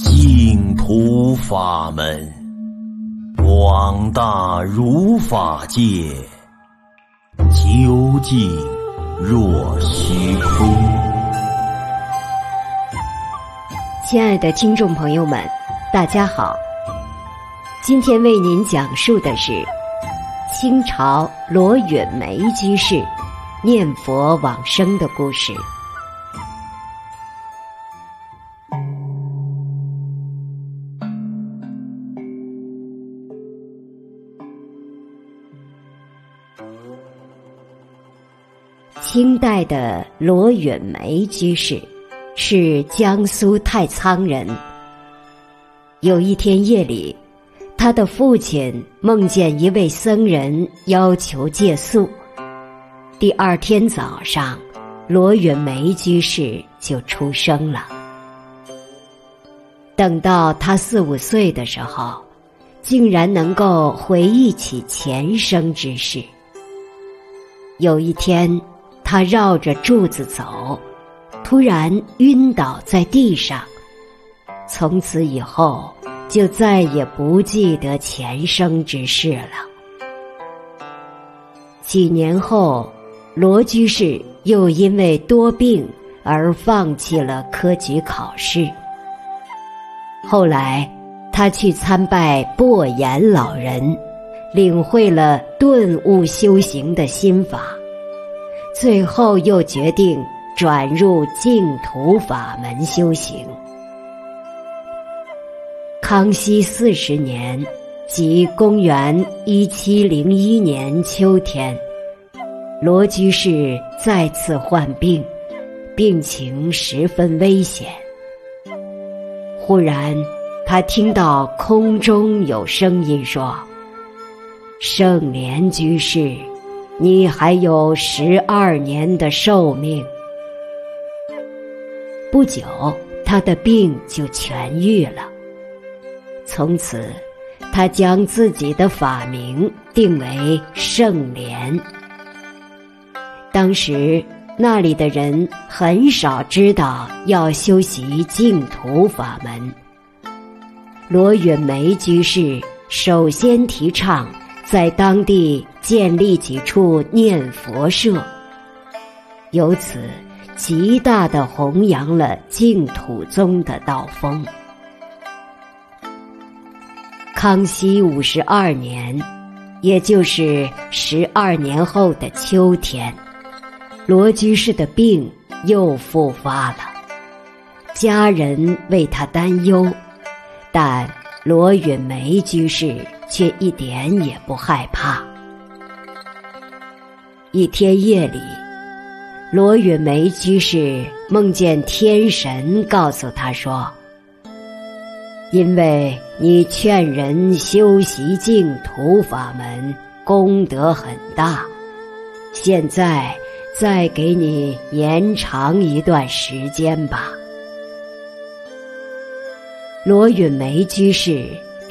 净土法门，广大如法界，究竟若虚空。亲爱的听众朋友们，大家好，今天为您讲述的是清朝罗允梅居士念佛往生的故事。清代的罗远梅居士是江苏太仓人。有一天夜里，他的父亲梦见一位僧人要求借宿。第二天早上，罗远梅居士就出生了。等到他四五岁的时候，竟然能够回忆起前生之事。有一天，他绕着柱子走，突然晕倒在地上。从此以后，就再也不记得前生之事了。几年后，罗居士又因为多病而放弃了科举考试。后来，他去参拜薄岩老人，领会了顿悟修行的心法。最后又决定转入净土法门修行。康熙四十年，即公元一七零一年秋天，罗居士再次患病，病情十分危险。忽然，他听到空中有声音说：“圣莲居士。”你还有十二年的寿命。不久，他的病就痊愈了。从此，他将自己的法名定为圣莲。当时，那里的人很少知道要修习净土法门。罗允梅居士首先提倡。在当地建立几处念佛舍，由此极大地弘扬了净土宗的道风。康熙五十二年，也就是十二年后的秋天，罗居士的病又复发了，家人为他担忧，但罗允梅居士。却一点也不害怕。一天夜里，罗允梅居士梦见天神告诉他说：“因为你劝人修习净土法门，功德很大，现在再给你延长一段时间吧。”罗允梅居士。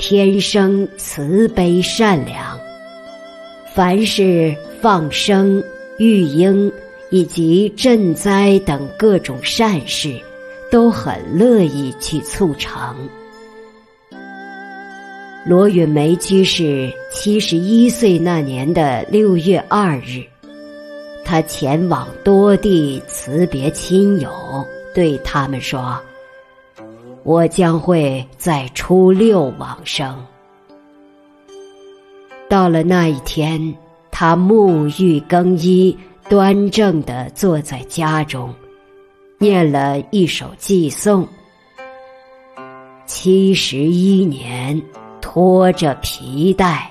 天生慈悲善良，凡是放生、育婴以及赈灾等各种善事，都很乐意去促成。罗允梅居士七十一岁那年的六月二日，他前往多地辞别亲友，对他们说。我将会在初六往生。到了那一天，他沐浴更衣，端正的坐在家中，念了一首寄颂：“七十一年拖着皮带，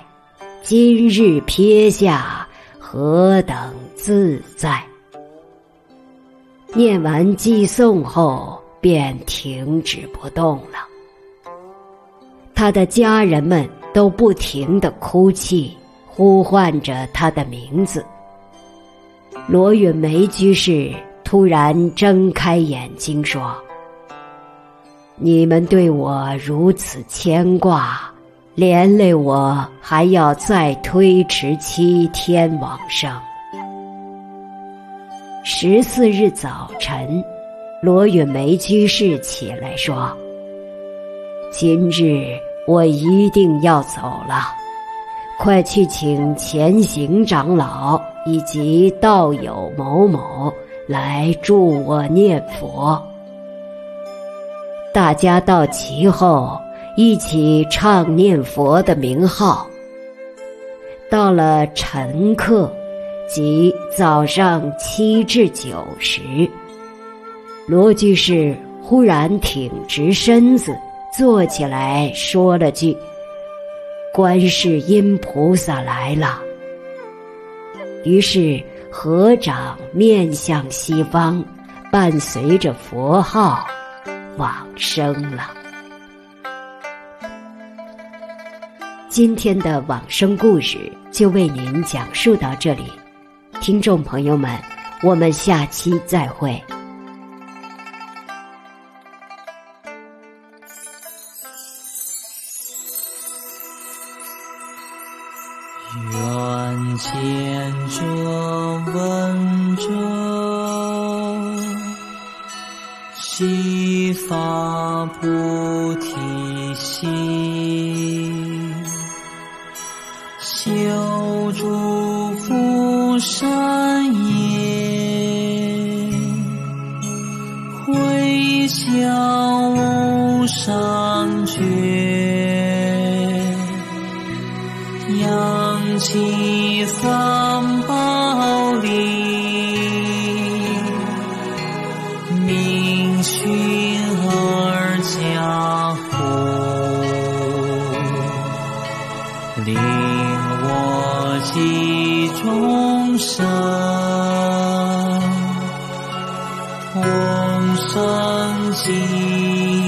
今日撇下，何等自在。”念完寄送后。便停止不动了。他的家人们都不停的哭泣，呼唤着他的名字。罗允梅居士突然睁开眼睛说：“你们对我如此牵挂，连累我还要再推迟七天往生。”十四日早晨。罗允梅居士起来说：“今日我一定要走了，快去请前行长老以及道友某某来助我念佛。大家到齐后，一起唱念佛的名号。到了晨刻，即早上七至九时，罗居士忽然挺直身子，坐起来说了句：“观世音菩萨来了。”于是合掌面向西方，伴随着佛号往生了。今天的往生故事就为您讲述到这里，听众朋友们，我们下期再会。见者闻者，悉发菩提心。修诸福善扬起三宝铃，明训而家福。我济众生，同生极。